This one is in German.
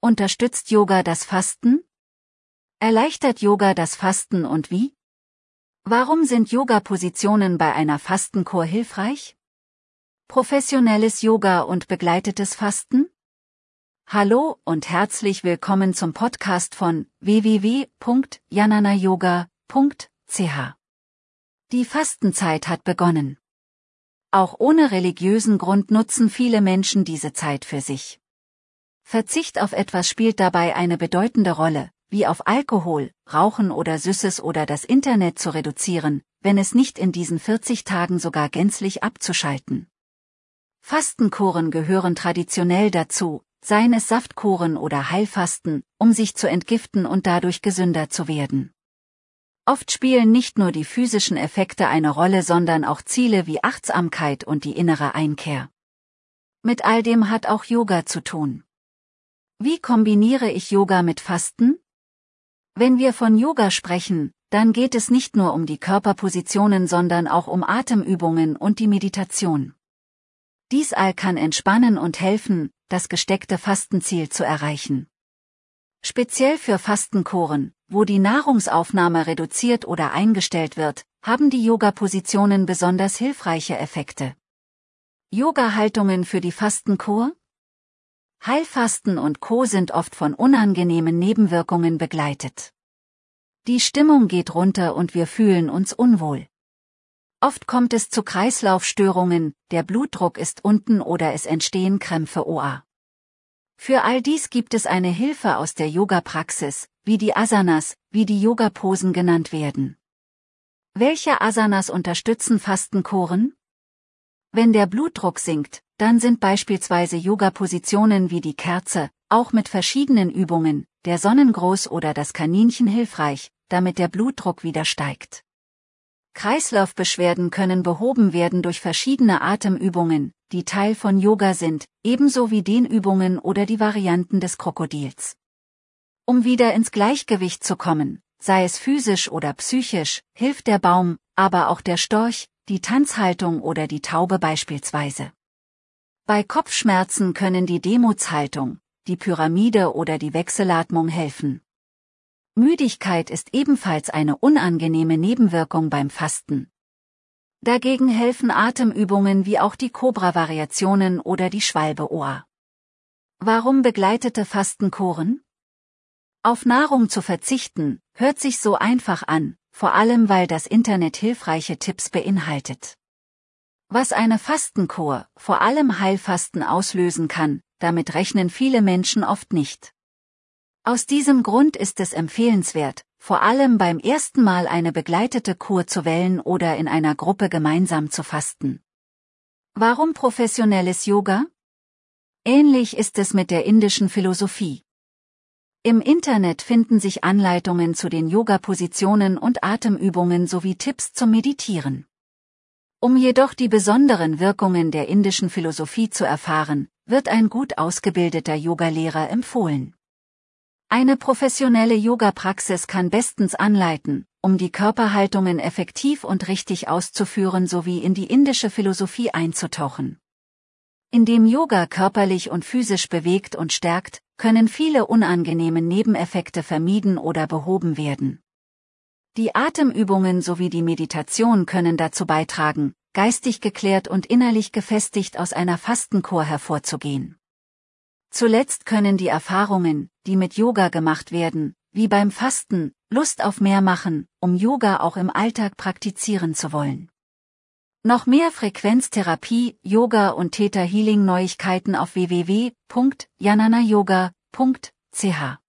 Unterstützt Yoga das Fasten? Erleichtert Yoga das Fasten und wie? Warum sind Yoga-Positionen bei einer Fastenkur hilfreich? Professionelles Yoga und begleitetes Fasten? Hallo und herzlich willkommen zum Podcast von www.jananayoga.ch. Die Fastenzeit hat begonnen. Auch ohne religiösen Grund nutzen viele Menschen diese Zeit für sich. Verzicht auf etwas spielt dabei eine bedeutende Rolle, wie auf Alkohol, Rauchen oder Süßes oder das Internet zu reduzieren, wenn es nicht in diesen 40 Tagen sogar gänzlich abzuschalten. Fastenkuren gehören traditionell dazu, seien es Saftkuren oder Heilfasten, um sich zu entgiften und dadurch gesünder zu werden. Oft spielen nicht nur die physischen Effekte eine Rolle, sondern auch Ziele wie Achtsamkeit und die innere Einkehr. Mit all dem hat auch Yoga zu tun. Wie kombiniere ich Yoga mit Fasten? Wenn wir von Yoga sprechen, dann geht es nicht nur um die Körperpositionen, sondern auch um Atemübungen und die Meditation. Dies all kann entspannen und helfen, das gesteckte Fastenziel zu erreichen. Speziell für Fastenkuren, wo die Nahrungsaufnahme reduziert oder eingestellt wird, haben die Yoga-Positionen besonders hilfreiche Effekte. Yoga-Haltungen für die Fastenkur? Heilfasten und Co. sind oft von unangenehmen Nebenwirkungen begleitet. Die Stimmung geht runter und wir fühlen uns unwohl. Oft kommt es zu Kreislaufstörungen, der Blutdruck ist unten oder es entstehen Krämpfe OA. Für all dies gibt es eine Hilfe aus der Yoga-Praxis, wie die Asanas, wie die Yoga-Posen genannt werden. Welche Asanas unterstützen Fastenkuren? Wenn der Blutdruck sinkt, dann sind beispielsweise Yoga-Positionen wie die Kerze, auch mit verschiedenen Übungen, der Sonnengruß oder das Kaninchen hilfreich, damit der Blutdruck wieder steigt. Kreislaufbeschwerden können behoben werden durch verschiedene Atemübungen, die Teil von Yoga sind, ebenso wie Dehnübungen oder die Varianten des Krokodils. Um wieder ins Gleichgewicht zu kommen, sei es physisch oder psychisch, hilft der Baum, aber auch der Storch, die Tanzhaltung oder die Taube beispielsweise. Bei Kopfschmerzen können die Demutshaltung, die Pyramide oder die Wechselatmung helfen. Müdigkeit ist ebenfalls eine unangenehme Nebenwirkung beim Fasten. Dagegen helfen Atemübungen wie auch die Cobra-Variationen oder die Schwalbe-Ohr. Warum begleitete Fastenkuren? Auf Nahrung zu verzichten, hört sich so einfach an, vor allem weil das Internet hilfreiche Tipps beinhaltet. Was eine Fastenkur, vor allem Heilfasten auslösen kann, damit rechnen viele Menschen oft nicht. Aus diesem Grund ist es empfehlenswert, vor allem beim ersten Mal eine begleitete Kur zu wählen oder in einer Gruppe gemeinsam zu fasten. Warum professionelles Yoga? Ähnlich ist es mit der indischen Philosophie. Im Internet finden sich Anleitungen zu den Yoga-Positionen und Atemübungen sowie Tipps zum Meditieren. Um jedoch die besonderen Wirkungen der indischen Philosophie zu erfahren, wird ein gut ausgebildeter Yogalehrer empfohlen. Eine professionelle Yoga-Praxis kann bestens anleiten, um die Körperhaltungen effektiv und richtig auszuführen sowie in die indische Philosophie einzutauchen. Indem Yoga körperlich und physisch bewegt und stärkt, können viele unangenehme Nebeneffekte vermieden oder behoben werden. Die Atemübungen sowie die Meditation können dazu beitragen, geistig geklärt und innerlich gefestigt aus einer Fastenkur hervorzugehen. Zuletzt können die Erfahrungen, die mit Yoga gemacht werden, wie beim Fasten, Lust auf mehr machen, um Yoga auch im Alltag praktizieren zu wollen. Noch mehr Frequenztherapie, Yoga und Theta Healing Neuigkeiten auf www.jananayoga.ch